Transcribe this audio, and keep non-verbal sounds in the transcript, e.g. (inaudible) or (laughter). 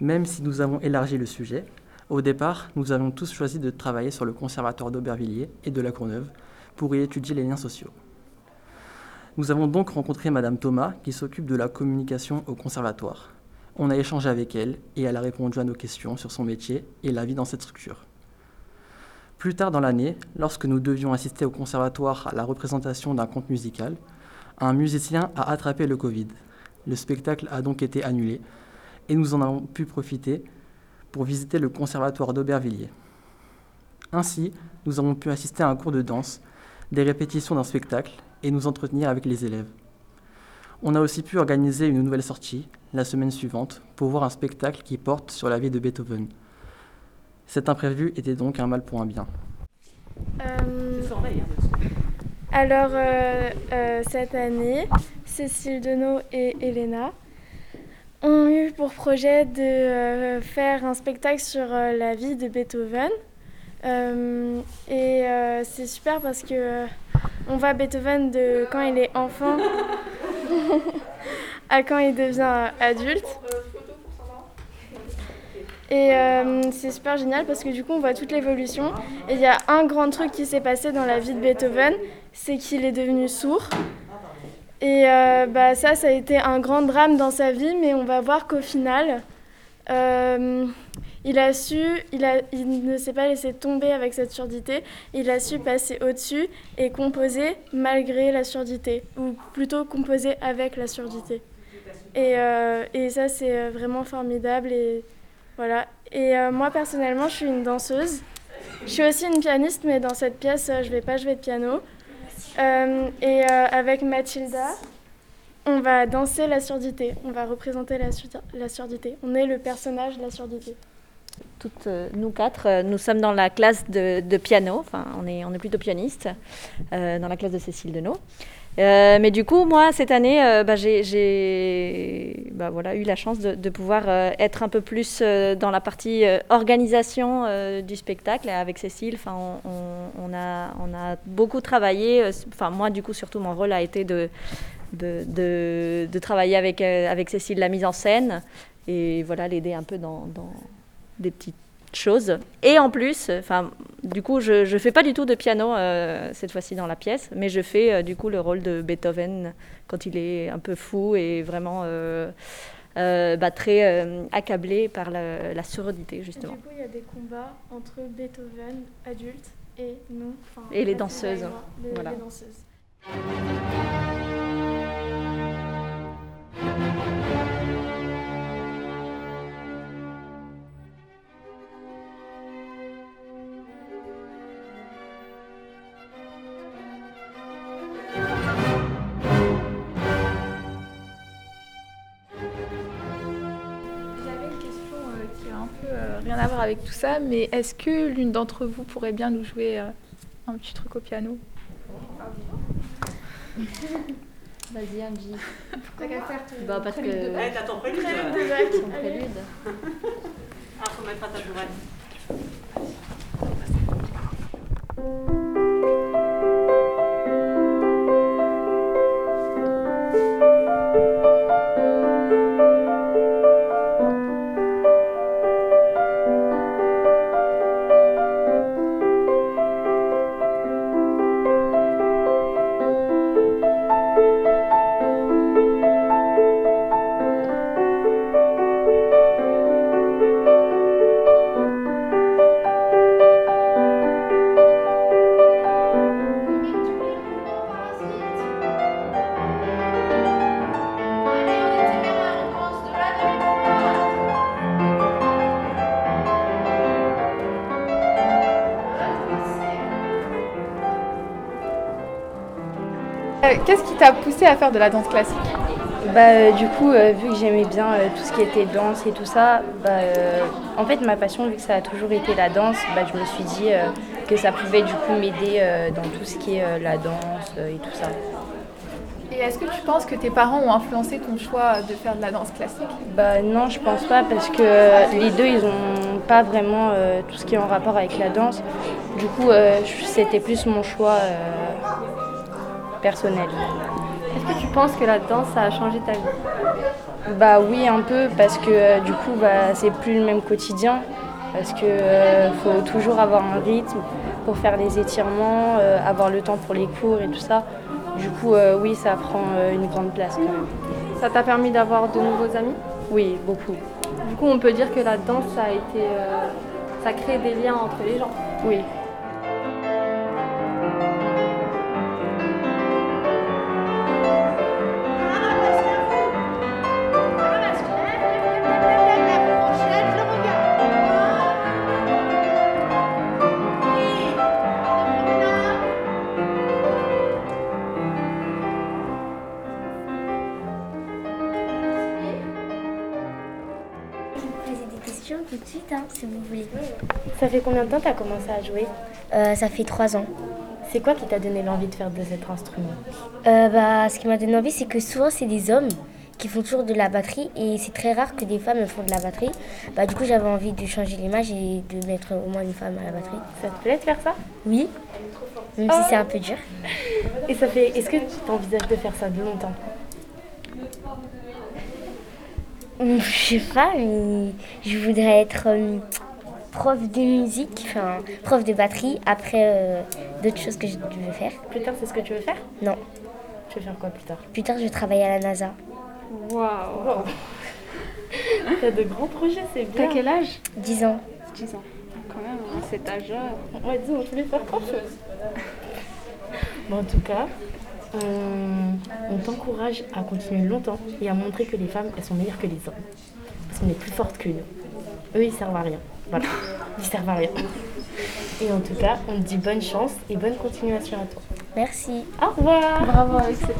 Même si nous avons élargi le sujet, au départ, nous avons tous choisi de travailler sur le conservatoire d'Aubervilliers et de la Courneuve pour y étudier les liens sociaux. Nous avons donc rencontré Madame Thomas, qui s'occupe de la communication au conservatoire. On a échangé avec elle et elle a répondu à nos questions sur son métier et la vie dans cette structure. Plus tard dans l'année, lorsque nous devions assister au conservatoire à la représentation d'un conte musical, un musicien a attrapé le Covid. Le spectacle a donc été annulé et nous en avons pu profiter pour visiter le conservatoire d'Aubervilliers. Ainsi, nous avons pu assister à un cours de danse, des répétitions d'un spectacle et nous entretenir avec les élèves. On a aussi pu organiser une nouvelle sortie la semaine suivante pour voir un spectacle qui porte sur la vie de Beethoven. Cet imprévu était donc un mal pour un bien. Euh, alors, euh, euh, cette année, Cécile Denot et Elena ont eu pour projet de faire un spectacle sur la vie de Beethoven. et c'est super parce que on voit Beethoven de quand il est enfant (laughs) à quand il devient adulte. Et euh, c'est super génial parce que du coup on voit toute l'évolution. Et il y a un grand truc qui s'est passé dans la vie de Beethoven, c'est qu'il est devenu sourd. Et euh, bah, ça, ça a été un grand drame dans sa vie, mais on va voir qu'au final, euh, il a su, il, a, il ne s'est pas laissé tomber avec cette surdité, il a su passer au-dessus et composer malgré la surdité, ou plutôt composer avec la surdité. Et, euh, et ça, c'est vraiment formidable. Et, voilà. et moi, personnellement, je suis une danseuse. Je suis aussi une pianiste, mais dans cette pièce, je ne vais pas jouer de piano. Et avec Mathilda, on va danser la surdité, on va représenter la, surdité. On est le personnage de la surdité. Toutes euh, nous quatre, euh, nous sommes dans la classe de, piano, enfin on est, plutôt pianiste, euh, dans la classe de Cécile Denot. Mais du coup, moi, cette année, bah, j'ai bah, eu la chance de, pouvoir être un peu plus dans la partie organisation du spectacle avec Cécile. On, a, beaucoup travaillé. Enfin, moi, du coup, surtout, mon rôle a été de, travailler avec, euh, Cécile la mise en scène et voilà l'aider un peu dans, des petites choses. Et en plus, enfin, du coup, je ne fais pas du tout de piano euh, cette fois-ci dans la pièce, mais je fais euh, du coup le rôle de Beethoven quand il est un peu fou et vraiment bah, très accablé par la, la surdité justement. Et du coup, il y a des combats entre Beethoven adulte et nous. Et les danseuses. voilà. les danseuses. Rien à voir avec tout ça, mais est-ce que l'une d'entre vous pourrait bien nous jouer euh, un petit truc au piano? Vas-y, Angie. T'as qu'à faire ton bah, parce. Que... Ouais, t'as ton prélude. Ton prélude. Ah, faut mettre à ta tourelle. Qu'est-ce qui t'a poussé à faire de la danse classique bah, euh, du coup, euh, vu que j'aimais bien euh, tout ce qui était danse et tout ça, bah, en fait, ma passion, vu que ça a toujours été la danse, bah, je me suis dit que ça pouvait du coup m'aider dans tout ce qui est la danse et tout ça. Et est-ce que tu penses que tes parents ont influencé ton choix de faire de la danse classique? Bah non, je pense pas parce que les deux, ils ont pas vraiment tout ce qui est en rapport avec la danse. Du coup, c'était plus mon choix personnel. Est-ce que tu penses que la danse ça a changé ta vie? Bah oui, un peu, parce que euh, du coup, bah, c'est plus le même quotidien. Parce que euh, faut toujours avoir un rythme pour faire les étirements, euh, avoir le temps pour les cours et tout ça. Du coup, oui, ça prend une grande place quand même. Ça t'a permis d'avoir de nouveaux amis? Oui, beaucoup. Du coup, on peut dire que la danse ça a été, ça crée des liens entre les gens? Oui. Tout de suite, hein, si vous voulez. Ça fait combien de temps tu as commencé à jouer Euh, ça fait trois ans. C'est quoi qui t'a donné l'envie de faire de cet instrument Euh, bah, ce qui m'a donné envie, c'est que souvent, c'est des hommes qui font toujours de la batterie et c'est très rare que des femmes font de la batterie. Bah, du coup, j'avais envie de changer l'image et de mettre au moins une femme à la batterie. Ça te plaît de faire ça? Oui, même si c'est un peu dur. Et ça fait. Est-ce que tu envisages de faire ça de longtemps? Je sais pas, mais je voudrais être euh, prof de musique, enfin prof de batterie, après euh, d'autres choses que je veux faire. Plus tard, c'est ce que tu veux faire? Non, Tu veux faire quoi plus tard? Plus tard, je vais travailler à la NASA. Waouh (laughs) T'as de grands projets, c'est bien. T'as quel âge? 10 ans. 10 ans. Quand même, à cet âge-là. Ouais, dis, on voulait faire grand chose. Bon, en tout cas, on, on t'encourage à continuer longtemps et à montrer que les femmes, elles sont meilleures que les hommes. Parce qu'on est plus fortes que nous. Eux, ils servent à rien. Voilà, ils servent à rien. Et en tout cas, on te dit bonne chance et bonne continuation à toi. Merci. Au revoir Bravo avec cette